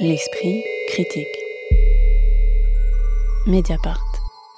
L'esprit critique. Mediapart.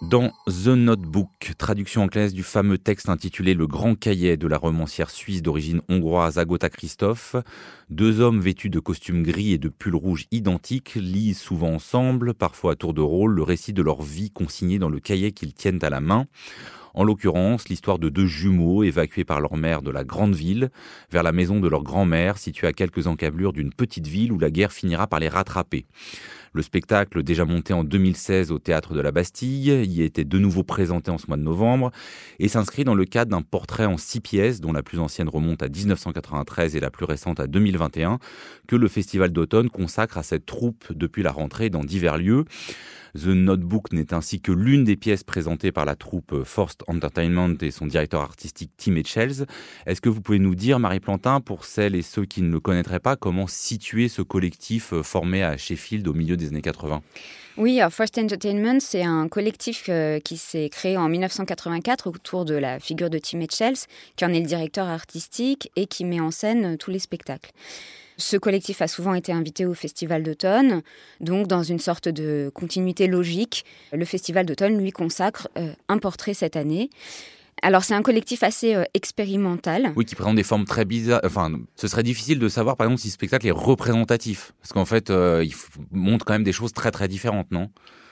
Dans The Notebook, traduction anglaise du fameux texte intitulé Le Grand Cahier de la romancière suisse d'origine hongroise Agota Christophe, deux hommes vêtus de costumes gris et de pulls rouges identiques lisent souvent ensemble, parfois à tour de rôle, le récit de leur vie consigné dans le cahier qu'ils tiennent à la main. En l'occurrence, l'histoire de deux jumeaux évacués par leur mère de la grande ville vers la maison de leur grand-mère située à quelques encablures d'une petite ville où la guerre finira par les rattraper. Le spectacle, déjà monté en 2016 au théâtre de la Bastille, y était de nouveau présenté en ce mois de novembre et s'inscrit dans le cadre d'un portrait en six pièces, dont la plus ancienne remonte à 1993 et la plus récente à 2021, que le Festival d'automne consacre à cette troupe depuis la rentrée dans divers lieux. The Notebook n'est ainsi que l'une des pièces présentées par la troupe Forced Entertainment et son directeur artistique Tim Etchells. Est-ce que vous pouvez nous dire, Marie Plantin, pour celles et ceux qui ne le connaîtraient pas, comment situer ce collectif formé à Sheffield au milieu des années 80 oui, Forced Entertainment, c'est un collectif euh, qui s'est créé en 1984 autour de la figure de Tim Etchells, qui en est le directeur artistique et qui met en scène tous les spectacles. Ce collectif a souvent été invité au Festival d'automne, donc dans une sorte de continuité logique, le Festival d'automne lui consacre euh, un portrait cette année. Alors c'est un collectif assez euh, expérimental. Oui, qui présente des formes très bizarres. Enfin, ce serait difficile de savoir par exemple si ce spectacle est représentatif, parce qu'en fait, euh, il montre quand même des choses très très différentes, non?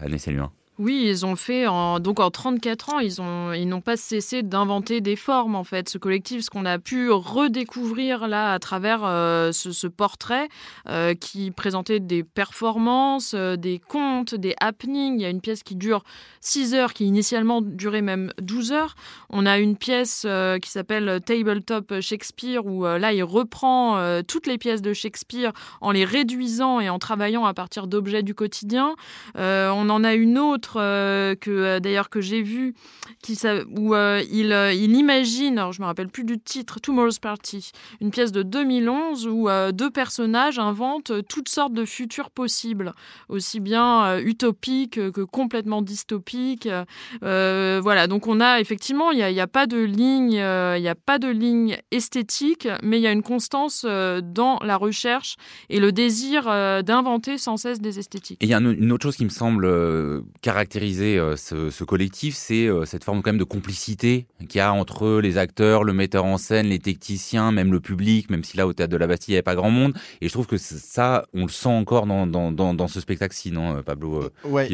Année Céluin. Oui, ils ont fait en, donc en 34 ans, ils ont ils n'ont pas cessé d'inventer des formes en fait. Ce collectif, ce qu'on a pu redécouvrir là à travers euh, ce, portrait euh, qui présentait des performances, euh, des contes, des happenings. Il y a une pièce qui dure 6 heures, qui initialement durait même 12 heures. On a une pièce qui s'appelle Tabletop Shakespeare où là il reprend toutes les pièces de Shakespeare en les réduisant et en travaillant à partir d'objets du quotidien. on en a une autre euh, que euh, d'ailleurs que j'ai vu qui, où euh, il, il, imagine, alors je me rappelle plus du titre, Tomorrow's Party, une pièce de 2011 où deux personnages inventent toutes sortes de futurs possibles, aussi bien utopiques que complètement dystopiques. voilà, donc on a effectivement, il n'y a, a, pas de ligne, il n'y a pas de ligne esthétique, mais il y a une constance dans la recherche et le désir d'inventer sans cesse des esthétiques. Et il y a une autre chose qui me semble caractériser euh, ce, collectif, c'est euh, cette forme quand même de complicité qu'il y a entre les acteurs, le metteur en scène, les techniciens, même le public, même si là au théâtre de la Bastille il n'y avait pas grand monde. Et je trouve que ça, on le sent encore dans, dans, dans, ce spectacle-ci, non, euh, Pablo ouais,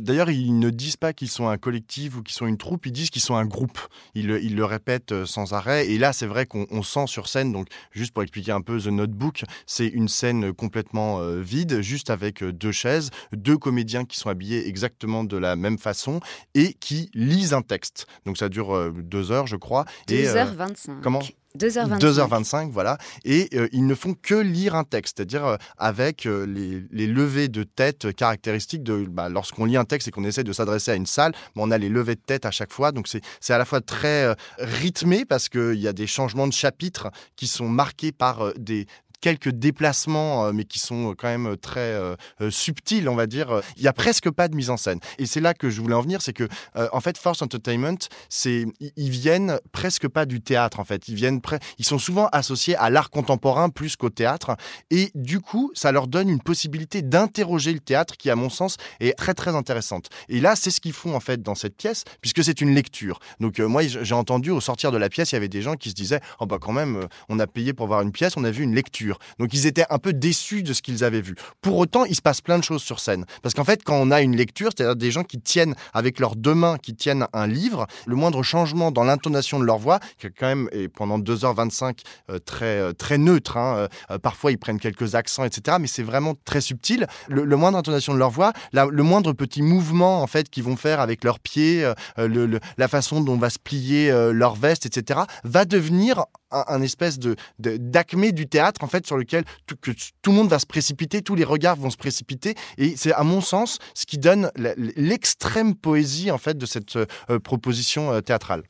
D'ailleurs, ils ne disent pas qu'ils sont un collectif ou qu'ils sont une troupe, ils disent qu'ils sont un groupe. Ils, ils le répètent sans arrêt. Et là, c'est vrai qu'on sent sur scène, donc juste pour expliquer un peu The Notebook, c'est une scène complètement vide, juste avec deux chaises, deux comédiens qui sont habillés exactement de la même façon et qui lisent un texte. Donc ça dure euh, deux heures, je crois. 2h25. Euh, comment 2h25. 2h25, voilà. Et euh, ils ne font que lire un texte, c'est-à-dire avec les, les, levées de tête caractéristiques de bah, lorsqu'on lit un texte et qu'on essaie de s'adresser à une salle, on a les levées de tête à chaque fois. Donc c'est à la fois très rythmé parce qu'il y a des changements de chapitres qui sont marqués par des, quelques déplacements, euh, mais qui sont quand même très euh, euh, subtils, on va dire. Il y a presque pas de mise en scène. Et c'est là que je voulais en venir, c'est que en fait, Force Entertainment, c'est ils viennent presque pas du théâtre. En fait, ils viennent ils sont souvent associés à l'art contemporain plus qu'au théâtre. Et du coup, ça leur donne une possibilité d'interroger le théâtre qui, à mon sens, est très très intéressante. Et là, c'est ce qu'ils font en fait dans cette pièce, puisque c'est une lecture. Donc moi, j'ai entendu au sortir de la pièce, il y avait des gens qui se disaient, oh bah quand même, on a payé pour voir une pièce, on a vu une lecture. Donc ils étaient un peu déçus de ce qu'ils avaient vu. Pour autant, il se passe plein de choses sur scène. Parce qu'en fait, quand on a une lecture, c'est-à-dire des gens qui tiennent avec leurs deux mains, qui tiennent un livre, le moindre changement dans l'intonation de leur voix, qui est quand même, et pendant 2h25, euh, très, euh, très neutre, hein, euh, parfois ils prennent quelques accents, etc., mais c'est vraiment très subtil. Le, moindre intonation de leur voix, le moindre petit mouvement en fait qu'ils vont faire avec leurs pieds, la façon dont va se plier leur veste, etc., va devenir un, espèce de d'acmé du théâtre en fait sur lequel tout, que tout le monde va se précipiter, tous les regards vont se précipiter et c'est à mon sens ce qui donne l'extrême poésie en fait de cette euh, proposition euh, théâtrale.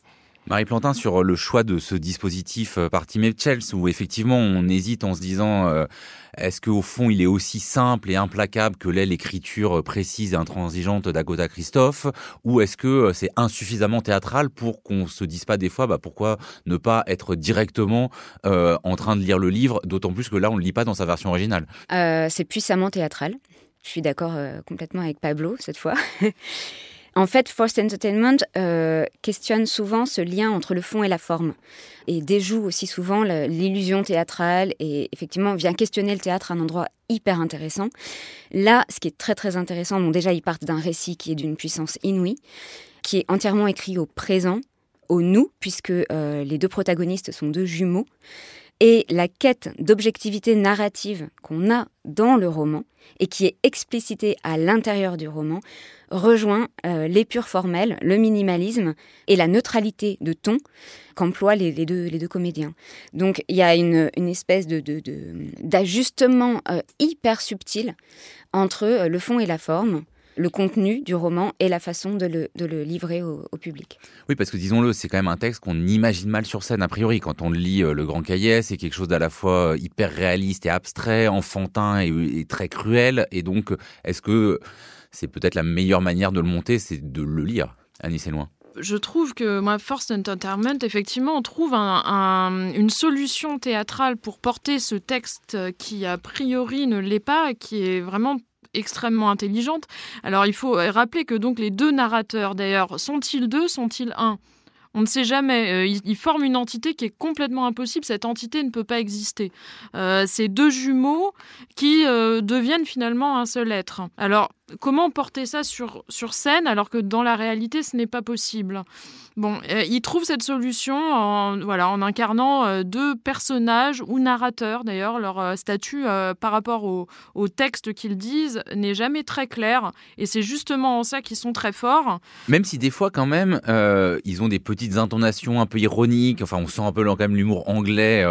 Marie Plantin, sur le choix de ce dispositif euh, par Tim Chels, où effectivement on hésite en se disant euh, est-ce qu'au fond il est aussi simple et implacable que l'est l'écriture précise et intransigeante d'Agota Christophe, ou est-ce que euh, c'est insuffisamment théâtral pour qu'on se dise pas des fois bah, pourquoi ne pas être directement en train de lire le livre, d'autant plus que là on ne le lit pas dans sa version originale? C'est puissamment théâtral. Je suis d'accord complètement avec Pablo cette fois. En fait, Forced Entertainment euh, questionne souvent ce lien entre le fond et la forme et déjoue aussi souvent l'illusion théâtrale et effectivement vient questionner le théâtre à un endroit hyper intéressant. Là, ce qui est très très intéressant, bon déjà ils partent d'un récit qui est d'une puissance inouïe, qui est entièrement écrit au présent, au nous, puisque euh, les deux protagonistes sont deux jumeaux. Et la quête d'objectivité narrative qu'on a dans le roman et qui est explicitée à l'intérieur du roman rejoint euh, l'épure formelle, le minimalisme et la neutralité de ton qu'emploient les, deux, comédiens. Donc il y a une, espèce d'ajustement euh, hyper subtil entre euh, le fond et la forme le contenu du roman et la façon de le, livrer au, public. Oui, parce que disons-le, c'est quand même un texte qu'on imagine mal sur scène a priori. Quand on lit Le Grand Cahier, c'est quelque chose d'à la fois hyper réaliste et abstrait, enfantin et très cruel. Et donc, est-ce que c'est peut-être la meilleure manière de le monter, c'est de le lire. Annie, c'est loin je trouve que moi, Force Entertainment, effectivement, on trouve une solution théâtrale pour porter ce texte qui, a priori, ne l'est pas, qui est vraiment extrêmement intelligente. Alors, il faut rappeler que donc les deux narrateurs, d'ailleurs, sont-ils deux, sont-ils un? On ne sait jamais. Euh, ils, forment une entité qui est complètement impossible. Cette entité ne peut pas exister. Euh, c'est deux jumeaux qui euh, deviennent finalement un seul être. Alors, comment porter ça sur, sur scène alors que dans la réalité, ce n'est pas possible? Bon, euh, il trouve cette solution en, voilà, en incarnant euh, deux personnages ou narrateurs. D'ailleurs, leur euh, statut par rapport au, au texte qu'ils disent n'est jamais très clair. Et c'est justement en ça qu'ils sont très forts. Même si des fois, quand même, ils ont des petites intonations un peu ironiques. Enfin, on sent un peu quand même l'humour anglais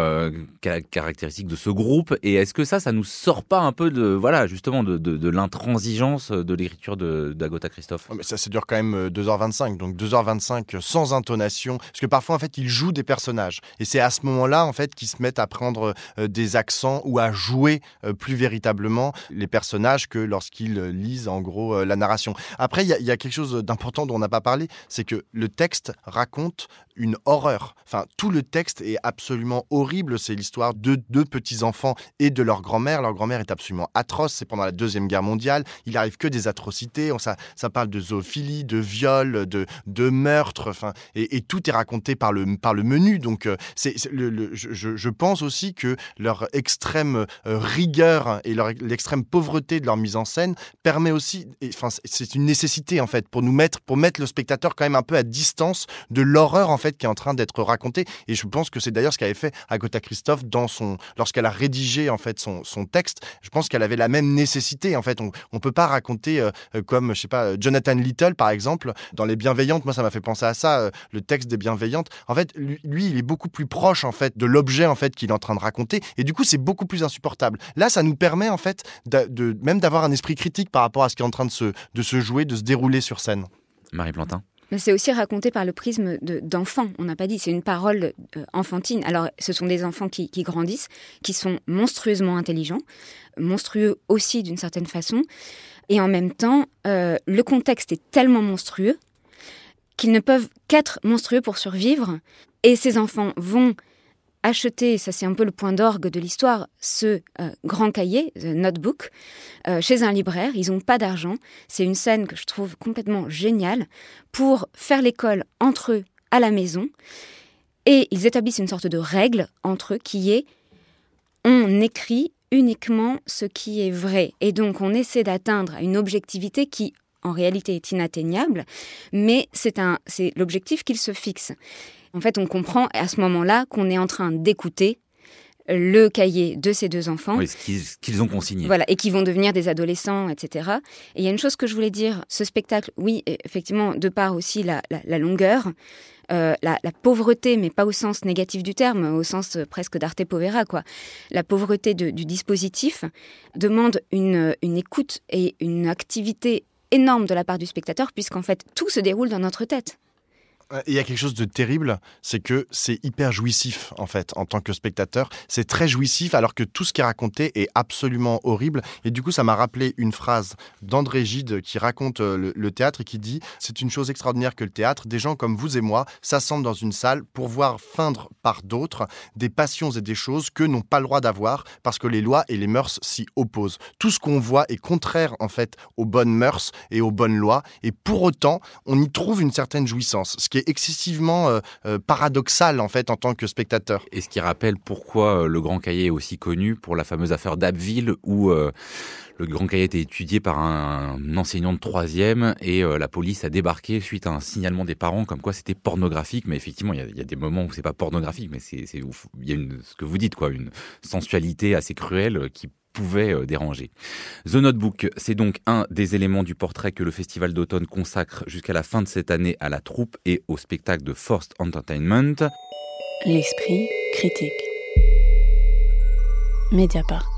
caractéristique de ce groupe. Et est-ce que ça, ça nous sort pas un peu de, voilà, justement, de, de l'intransigeance de l'écriture d'Agota Christophe Mais ça, ça dure quand même 2h25. Donc 2h25 sans intonation, parce que parfois en fait ils jouent des personnages et c'est à ce moment-là en fait qu'ils se mettent à prendre euh, des accents ou à jouer euh, plus véritablement les personnages que lorsqu'ils euh, lisent en gros la narration. Après il y, a quelque chose d'important dont on n'a pas parlé, c'est que le texte raconte une horreur. Enfin, tout le texte est absolument horrible. C'est l'histoire de deux petits-enfants et de leur grand-mère. Leur grand-mère est absolument atroce. C'est pendant la Deuxième Guerre mondiale. Il arrive que des atrocités. Ça, ça parle de zoophilie, de viol, de, de meurtre. Enfin, et, tout est raconté par le, par le menu. Donc, euh, c'est, le, je, je, pense aussi que leur extrême euh, rigueur et l'extrême pauvreté de leur mise en scène permet aussi, enfin, c'est une nécessité en fait pour nous mettre, pour mettre le spectateur quand même un peu à distance de l'horreur en fait qui est en train d'être raconté. Et je pense que c'est d'ailleurs ce qu'avait fait Agota Christophe dans son, lorsqu'elle a rédigé en fait son, son texte. Je pense qu'elle avait la même nécessité. En fait, on, on peut pas raconter euh, euh, comme je sais pas Jonathan Little par exemple dans Les Bienveillantes. Moi, ça m'a fait penser à ça, euh, le texte des Bienveillantes. En fait, lui, il est beaucoup plus proche en fait de l'objet en fait qu'il est en train de raconter. Et du coup, c'est beaucoup plus insupportable. Là, ça nous permet en fait de même d'avoir un esprit critique par rapport à ce qui est en train de se, de se jouer, de se dérouler sur scène. Marie Plantin c'est aussi raconté par le prisme d'enfants. On n'a pas dit, c'est une parole euh, enfantine. Alors, ce sont des enfants qui, grandissent, qui sont monstrueusement intelligents, monstrueux aussi d'une certaine façon. Et en même temps, euh, le contexte est tellement monstrueux qu'ils ne peuvent qu'être monstrueux pour survivre. Et ces enfants vont acheter, ça c'est un peu le point d'orgue de l'histoire, ce euh, grand cahier, The Notebook, euh, chez un libraire. Ils n'ont pas d'argent. C'est une scène que je trouve complètement géniale pour faire l'école entre eux à la maison. Et ils établissent une sorte de règle entre eux qui est on écrit uniquement ce qui est vrai. Et donc on essaie d'atteindre une objectivité qui en réalité est inatteignable, mais c'est l'objectif qu'ils se fixent. En fait, on comprend à ce moment-là qu'on est en train d'écouter le cahier de ces deux enfants. Oui, ce qu'ils ont consigné. Voilà, et qui vont devenir des adolescents, etc. Et il y a une chose que je voulais dire, ce spectacle, oui, effectivement, de part aussi la, longueur, euh, la, pauvreté, mais pas au sens négatif du terme, au sens presque d'arte povera, quoi. La pauvreté du dispositif demande une, une écoute et une activité énorme de la part du spectateur, puisqu'en fait, tout se déroule dans notre tête. Il y a quelque chose de terrible, c'est que c'est hyper jouissif en fait en tant que spectateur. C'est très jouissif alors que tout ce qui est raconté est absolument horrible. Et du coup, ça m'a rappelé une phrase d'André Gide qui raconte euh, le, théâtre et qui dit C'est une chose extraordinaire que le théâtre. Des gens comme vous et moi s'assemblent dans une salle pour voir feindre par d'autres des passions et des choses que n'ont pas le droit d'avoir parce que les lois et les mœurs s'y opposent. Tout ce qu'on voit est contraire en fait aux bonnes mœurs et aux bonnes lois. Et pour autant, on y trouve une certaine jouissance, ce qui est excessivement euh, euh, paradoxal en fait en tant que spectateur. Et ce qui rappelle pourquoi euh, le Grand Cahier est aussi connu pour la fameuse affaire d'Abbeville où le Grand Cahier était étudié par un, enseignant de troisième et la police a débarqué suite à un signalement des parents comme quoi c'était pornographique. Mais effectivement, il y, a des moments où c'est pas pornographique, mais c'est il y a ce que vous dites quoi, une sensualité assez cruelle qui pouvait euh, déranger. The Notebook, c'est donc un des éléments du portrait que le Festival d'automne consacre jusqu'à la fin de cette année à la troupe et au spectacle de Forced Entertainment. L'esprit critique. Mediapart.